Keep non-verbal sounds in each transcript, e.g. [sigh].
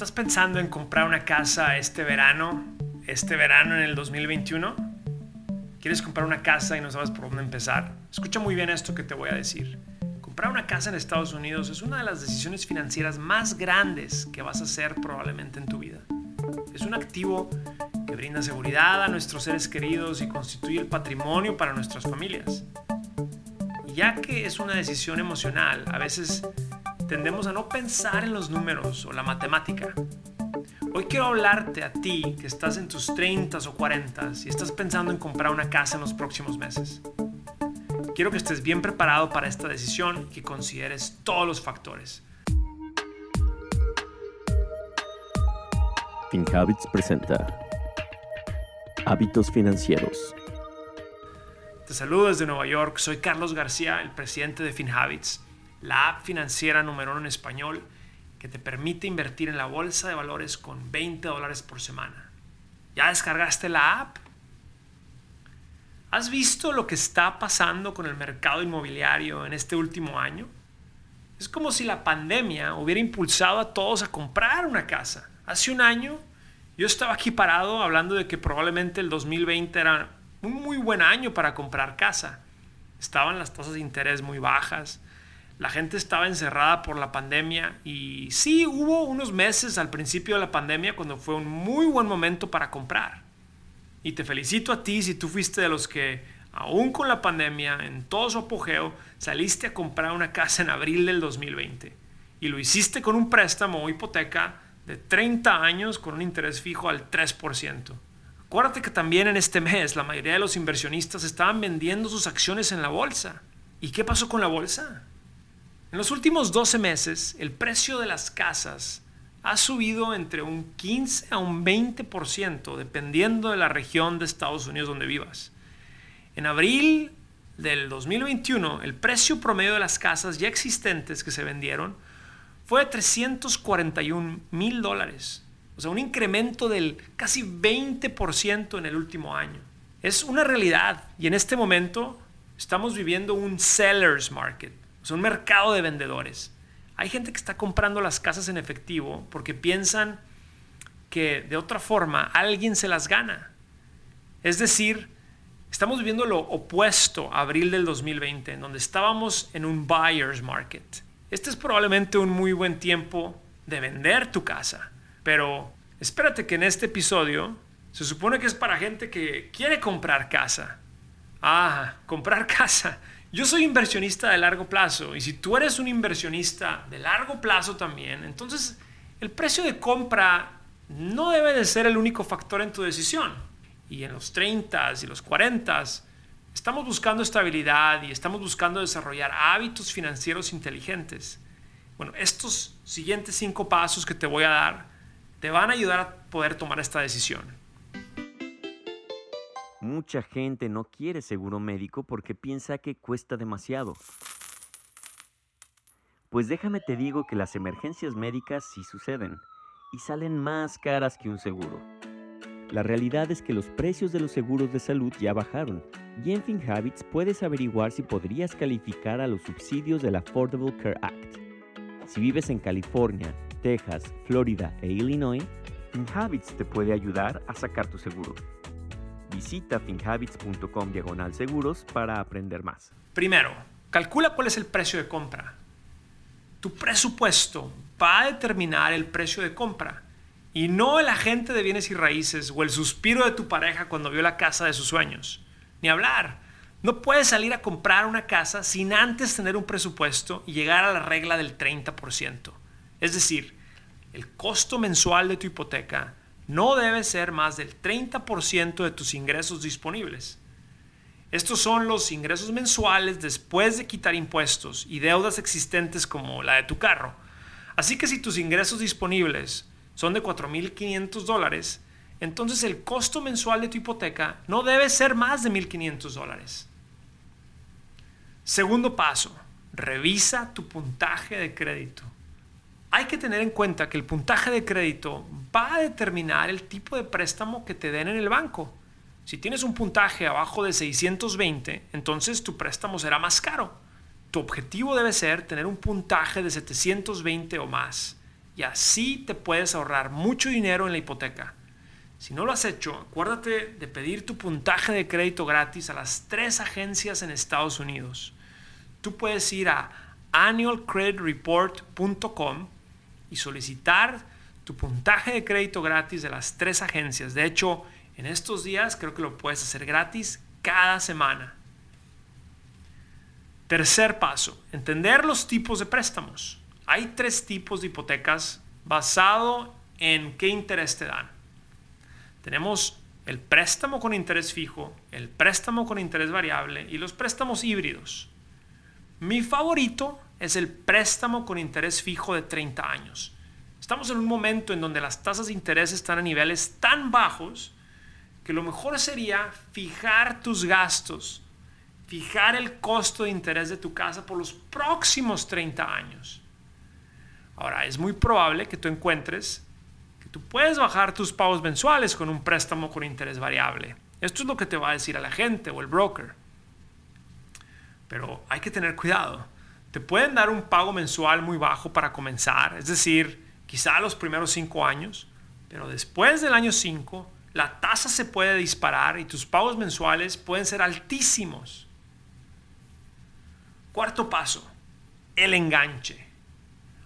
¿Estás pensando en comprar una casa este verano? ¿Este verano en el 2021? ¿Quieres comprar una casa y no sabes por dónde empezar? Escucha muy bien esto que te voy a decir. Comprar una casa en Estados Unidos es una de las decisiones financieras más grandes que vas a hacer probablemente en tu vida. Es un activo que brinda seguridad a nuestros seres queridos y constituye el patrimonio para nuestras familias. Y ya que es una decisión emocional, a veces tendemos a no pensar en los números o la matemática. Hoy quiero hablarte a ti que estás en tus 30 o 40 y estás pensando en comprar una casa en los próximos meses. Quiero que estés bien preparado para esta decisión y que consideres todos los factores. FinHabits presenta Hábitos Financieros. Te saludo desde Nueva York, soy Carlos García, el presidente de FinHabits la app financiera número uno en español que te permite invertir en la bolsa de valores con 20 dólares por semana. ¿Ya descargaste la app? ¿Has visto lo que está pasando con el mercado inmobiliario en este último año? Es como si la pandemia hubiera impulsado a todos a comprar una casa. Hace un año yo estaba aquí parado hablando de que probablemente el 2020 era un muy buen año para comprar casa. Estaban las tasas de interés muy bajas, la gente estaba encerrada por la pandemia y sí hubo unos meses al principio de la pandemia cuando fue un muy buen momento para comprar. Y te felicito a ti si tú fuiste de los que, aún con la pandemia, en todo su apogeo, saliste a comprar una casa en abril del 2020. Y lo hiciste con un préstamo o hipoteca de 30 años con un interés fijo al 3%. Acuérdate que también en este mes la mayoría de los inversionistas estaban vendiendo sus acciones en la bolsa. ¿Y qué pasó con la bolsa? En los últimos 12 meses, el precio de las casas ha subido entre un 15 a un 20%, dependiendo de la región de Estados Unidos donde vivas. En abril del 2021, el precio promedio de las casas ya existentes que se vendieron fue de 341 mil dólares, o sea, un incremento del casi 20% en el último año. Es una realidad y en este momento estamos viviendo un seller's market es un mercado de vendedores. Hay gente que está comprando las casas en efectivo porque piensan que de otra forma alguien se las gana. Es decir, estamos viviendo lo opuesto a abril del 2020, en donde estábamos en un buyer's market. Este es probablemente un muy buen tiempo de vender tu casa, pero espérate que en este episodio se supone que es para gente que quiere comprar casa. Ah, comprar [laughs] casa. Yo soy inversionista de largo plazo y si tú eres un inversionista de largo plazo también, entonces el precio de compra no debe de ser el único factor en tu decisión. Y en los 30 y los 40 estamos buscando estabilidad y estamos buscando desarrollar hábitos financieros inteligentes. Bueno, estos siguientes cinco pasos que te voy a dar te van a ayudar a poder tomar esta decisión. Mucha gente no quiere seguro médico porque piensa que cuesta demasiado. Pues déjame te digo que las emergencias médicas sí suceden y salen más caras que un seguro. La realidad es que los precios de los seguros de salud ya bajaron y en FinHabits puedes averiguar si podrías calificar a los subsidios del Affordable Care Act. Si vives en California, Texas, Florida e Illinois, FinHabits te puede ayudar a sacar tu seguro. Visita finhabits.com diagonal seguros para aprender más. Primero, calcula cuál es el precio de compra. Tu presupuesto va a determinar el precio de compra y no el agente de bienes y raíces o el suspiro de tu pareja cuando vio la casa de sus sueños. Ni hablar. No puedes salir a comprar una casa sin antes tener un presupuesto y llegar a la regla del 30%. Es decir, el costo mensual de tu hipoteca no debe ser más del 30% de tus ingresos disponibles. Estos son los ingresos mensuales después de quitar impuestos y deudas existentes como la de tu carro. Así que si tus ingresos disponibles son de 4.500 dólares, entonces el costo mensual de tu hipoteca no debe ser más de 1.500 dólares. Segundo paso, revisa tu puntaje de crédito hay que tener en cuenta que el puntaje de crédito va a determinar el tipo de préstamo que te den en el banco. Si tienes un puntaje abajo de 620, entonces tu préstamo será más caro. Tu objetivo debe ser tener un puntaje de 720 o más. y así te puedes ahorrar mucho dinero en la hipoteca. Si no lo has hecho, acuérdate de pedir tu puntaje de crédito gratis a las tres agencias en Estados Unidos. Tú puedes ir a annualcreditreport.com y solicitar tu puntaje de crédito gratis de las tres agencias. De hecho, en estos días creo que lo puedes hacer gratis cada semana. Tercer paso, entender los tipos de préstamos. Hay tres tipos de hipotecas basado en qué interés te dan. Tenemos el préstamo con interés fijo, el préstamo con interés variable y los préstamos híbridos. Mi favorito es el préstamo con interés fijo de 30 años. Estamos en un momento en donde las tasas de interés están a niveles tan bajos que lo mejor sería fijar tus gastos, fijar el costo de interés de tu casa por los próximos 30 años. Ahora, es muy probable que tú encuentres Tú puedes bajar tus pagos mensuales con un préstamo con interés variable. Esto es lo que te va a decir a la gente o el broker. Pero hay que tener cuidado. Te pueden dar un pago mensual muy bajo para comenzar, es decir, quizá los primeros cinco años, pero después del año 5 la tasa se puede disparar y tus pagos mensuales pueden ser altísimos. Cuarto paso, el enganche.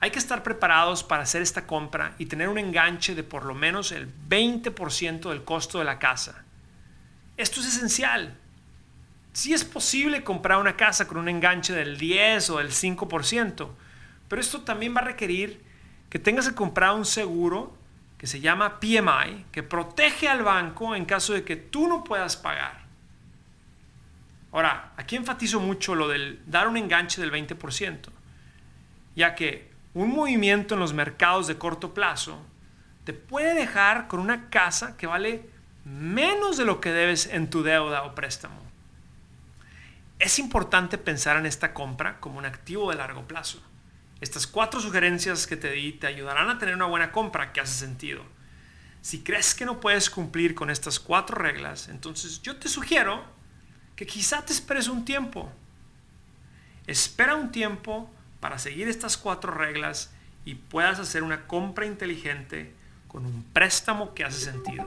Hay que estar preparados para hacer esta compra y tener un enganche de por lo menos el 20% del costo de la casa. Esto es esencial. Sí es posible comprar una casa con un enganche del 10 o del 5%, pero esto también va a requerir que tengas que comprar un seguro que se llama PMI, que protege al banco en caso de que tú no puedas pagar. Ahora, aquí enfatizo mucho lo del dar un enganche del 20%, ya que un movimiento en los mercados de corto plazo te puede dejar con una casa que vale menos de lo que debes en tu deuda o préstamo. Es importante pensar en esta compra como un activo de largo plazo. Estas cuatro sugerencias que te di te ayudarán a tener una buena compra que hace sentido. Si crees que no puedes cumplir con estas cuatro reglas, entonces yo te sugiero que quizá te esperes un tiempo. Espera un tiempo para seguir estas cuatro reglas y puedas hacer una compra inteligente con un préstamo que hace sentido.